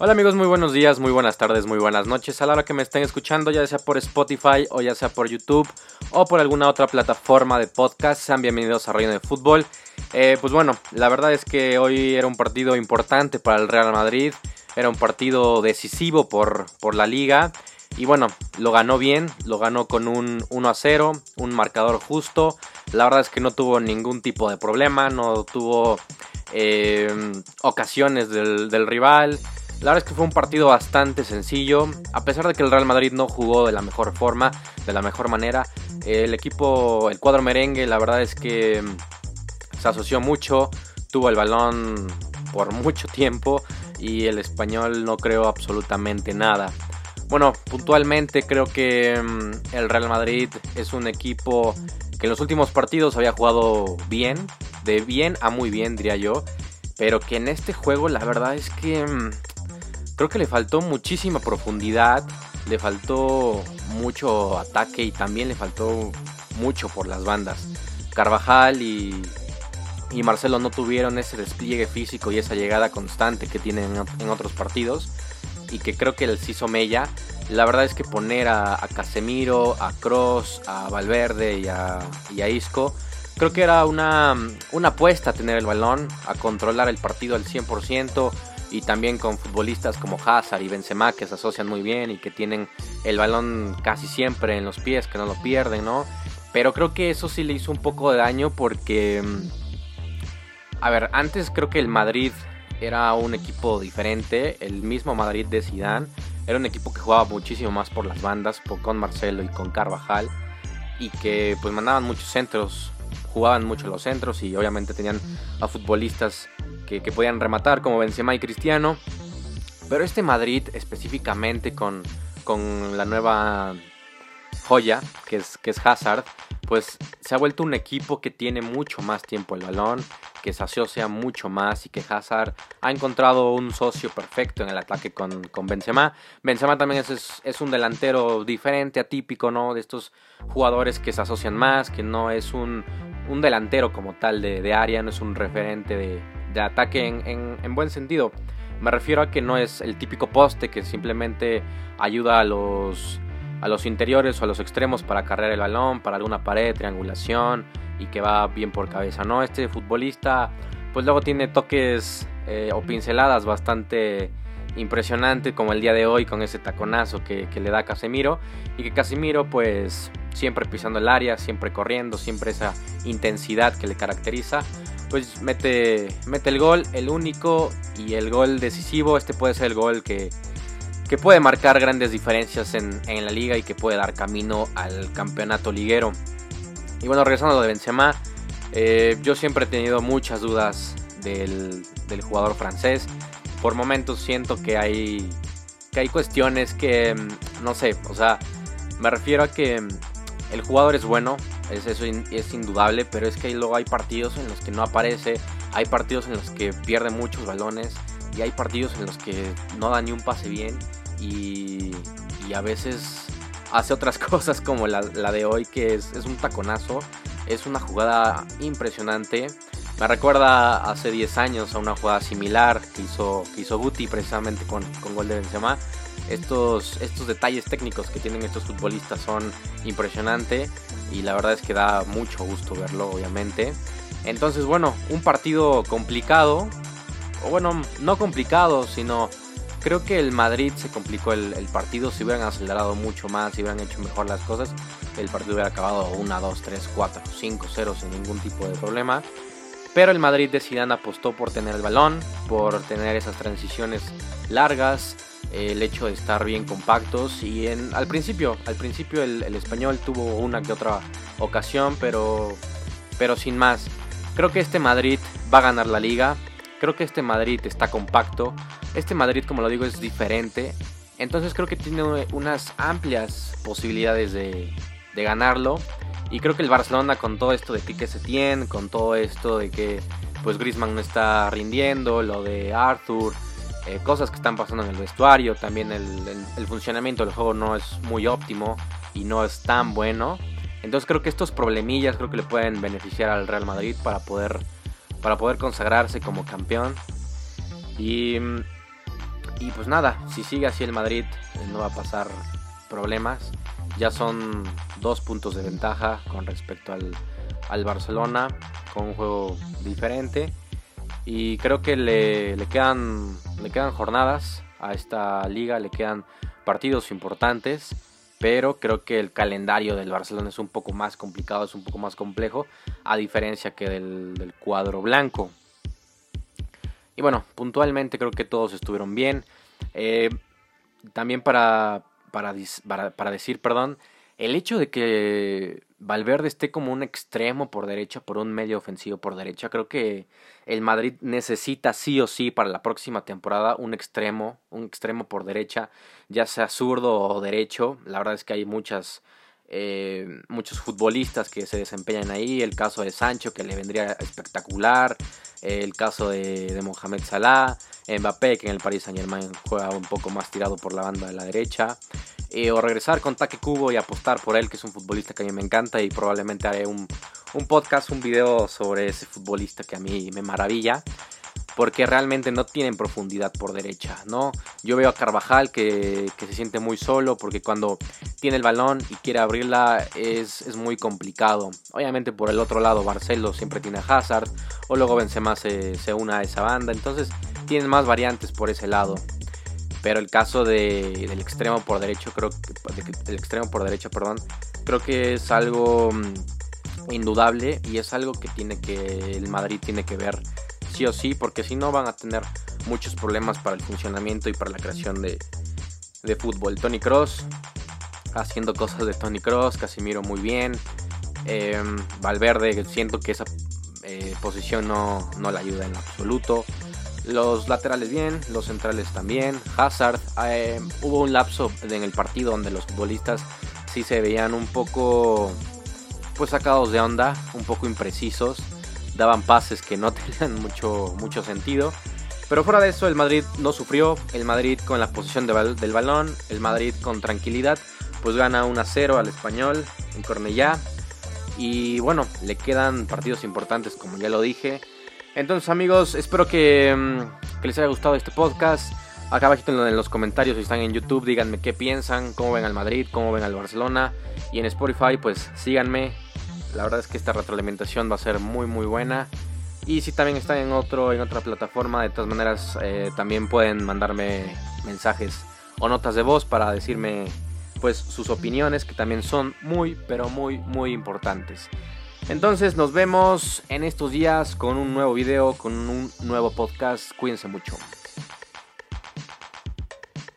Hola amigos, muy buenos días, muy buenas tardes, muy buenas noches a la hora que me estén escuchando, ya sea por Spotify o ya sea por YouTube o por alguna otra plataforma de podcast. Sean bienvenidos a Reino de Fútbol. Eh, pues bueno, la verdad es que hoy era un partido importante para el Real Madrid, era un partido decisivo por, por la liga. Y bueno, lo ganó bien, lo ganó con un 1 a 0, un marcador justo. La verdad es que no tuvo ningún tipo de problema, no tuvo eh, ocasiones del, del rival. La verdad es que fue un partido bastante sencillo, a pesar de que el Real Madrid no jugó de la mejor forma, de la mejor manera. El equipo, el cuadro merengue, la verdad es que mm, se asoció mucho, tuvo el balón por mucho tiempo y el español no creó absolutamente nada. Bueno, puntualmente creo que mm, el Real Madrid es un equipo que en los últimos partidos había jugado bien, de bien a muy bien diría yo, pero que en este juego la verdad es que mm, Creo que le faltó muchísima profundidad, le faltó mucho ataque y también le faltó mucho por las bandas. Carvajal y, Marcelo no tuvieron ese despliegue físico y esa llegada constante que tienen en otros partidos y que creo que les hizo Mella. La verdad es que poner a, Casemiro, a Cross, a Valverde y a, y a, Isco, creo que era una, una apuesta a tener el balón, a controlar el partido al 100%, y también con futbolistas como Hazard y Benzema que se asocian muy bien y que tienen el balón casi siempre en los pies, que no lo pierden, ¿no? Pero creo que eso sí le hizo un poco de daño porque, mm, a ver, antes creo que el Madrid era un equipo diferente, el mismo Madrid de Zidane era un equipo que jugaba muchísimo más por las bandas, con Marcelo y con Carvajal y que pues mandaban muchos centros, jugaban mucho los centros y obviamente tenían a futbolistas que, podían rematar como Benzema y Cristiano. Pero este Madrid específicamente con, con la nueva joya que es, que es Hazard, pues se ha vuelto un equipo que tiene mucho más tiempo el balón, que se asocia mucho más y que Hazard ha encontrado un socio perfecto en el ataque con, con Benzema. Benzema también es, es, un delantero diferente, atípico, ¿no? De estos jugadores que se asocian más, que no es un, un delantero como tal de, de área, no es un referente de, de ataque en, buen sentido. Me refiero a que no es el típico poste que simplemente ayuda a los, a los interiores o a los extremos para cargar el balón, para alguna pared, triangulación y que va bien por cabeza. No, este futbolista pues luego tiene toques eh, o pinceladas bastante impresionantes como el día de hoy con ese taconazo que, le da Casemiro y que Casemiro pues siempre pisando el área, siempre corriendo, siempre esa intensidad que le caracteriza pues mete, mete el gol, el único y el gol decisivo. Este puede ser el gol que, que puede marcar grandes diferencias en, en, la liga y que puede dar camino al campeonato liguero. Y bueno, regresando a lo de Benzema, eh, yo siempre he tenido muchas dudas del, del, jugador francés. Por momentos siento que hay, que hay cuestiones que, mm, no sé, o sea, me refiero a que mm, el jugador es bueno, es, eso es indudable, pero es que luego hay partidos en los que no aparece, hay partidos en los que pierde muchos balones y hay partidos en los que no da ni un pase bien y, a veces hace otras cosas como la, de hoy que es, un taconazo, es una jugada impresionante. Me recuerda hace 10 años a una jugada similar que hizo, que hizo Guti precisamente con, con gol de Benzema estos, estos detalles técnicos que tienen estos futbolistas son impresionantes y la verdad es que da mucho gusto verlo, obviamente. Entonces, bueno, un partido complicado, o bueno, no complicado, sino creo que el Madrid se complicó el, partido. Si hubieran acelerado mucho más, si hubieran hecho mejor las cosas, el partido hubiera acabado 1, 2, 3, 4, 5, 0 sin ningún tipo de problema. Pero el Madrid de Zidane apostó por tener el balón, por tener esas transiciones largas, el hecho de estar bien compactos y en, al principio, al principio el, español tuvo una que otra ocasión, pero, pero sin más. Creo que este Madrid va a ganar la liga, creo que este Madrid está compacto, este Madrid como lo digo es diferente, entonces creo que tiene unas amplias posibilidades de, de ganarlo y creo que el Barcelona con todo esto de Piqué Setién, con todo esto de que pues Griezmann no está rindiendo, lo de Arthur, eh, cosas que están pasando en el vestuario, también el, funcionamiento del juego no es muy óptimo y no es tan bueno. Entonces creo que estos problemillas creo que le pueden beneficiar al Real Madrid para poder, para poder consagrarse como campeón. Y, Y pues nada, si sigue así el Madrid eh, no va a pasar problemas. Ya son dos puntos de ventaja con respecto al, al Barcelona, con un juego diferente. Y creo que le, le, quedan, le quedan jornadas a esta liga, le quedan partidos importantes, pero creo que el calendario del Barcelona es un poco más complicado, es un poco más complejo, a diferencia que del, cuadro blanco. Y bueno, puntualmente creo que todos estuvieron bien. Eh, también para, para, para, para decir, perdón, el hecho de que Valverde esté como un extremo por derecha, por un medio ofensivo por derecha, creo que el Madrid necesita sí o sí para la próxima temporada un extremo, un extremo por derecha, ya sea zurdo o derecho. La verdad es que hay muchas, eh, muchos futbolistas que se desempeñan ahí. El caso de Sancho que le vendría espectacular. El caso de, de Mohamed Salah, Mbappé que en el Paris Saint Germain juega un poco más tirado por la banda de la derecha. Eh, o regresar con Taque Cubo y apostar por él, que es un futbolista que a mí me encanta y probablemente haré un, un podcast, un video sobre ese futbolista que a mí me maravilla porque realmente no tienen profundidad por derecha, ¿no? Yo veo a Carvajal que, que, se siente muy solo porque cuando tiene el balón y quiere abrirla es, es, muy complicado. Obviamente por el otro lado Barcelo siempre tiene Hazard o luego Benzema se, se une a esa banda, entonces tienen más variantes por ese lado. Pero el caso de, del extremo por derecho, creo que el extremo por derecha, perdón, creo que es algo mm, indudable y es algo que tiene que el Madrid tiene que ver sí o sí, porque si no van a tener muchos problemas para el funcionamiento y para la creación de, de fútbol. Tony Cross haciendo cosas de Tony Cross, Casimiro muy bien. Eh, Valverde, siento que esa eh, posición no, no le ayuda en absoluto. Los laterales bien, los centrales también. Hazard, eh, hubo un lapso en el partido donde los futbolistas sí se veían un poco pues sacados de onda, un poco imprecisos, daban pases que no tenían mucho, mucho sentido. Pero fuera de eso, el Madrid no sufrió, el Madrid con la posición del balón, el Madrid con tranquilidad, pues gana 1 a 0 al español en Cornellá. Y bueno, le quedan partidos importantes, como ya lo dije. Entonces amigos, espero que, mm, que les haya gustado este podcast. Acá abajo en los comentarios si están en YouTube, díganme qué piensan, cómo ven al Madrid, cómo ven al Barcelona. Y en Spotify, pues síganme. La verdad es que esta retroalimentación va a ser muy muy buena. Y si también están en, otro, en otra plataforma, de todas maneras eh, también pueden mandarme mensajes o notas de voz para decirme pues sus opiniones que también son muy pero muy muy importantes. Entonces nos vemos en estos días con un nuevo video, con un nuevo podcast. Cuídense mucho.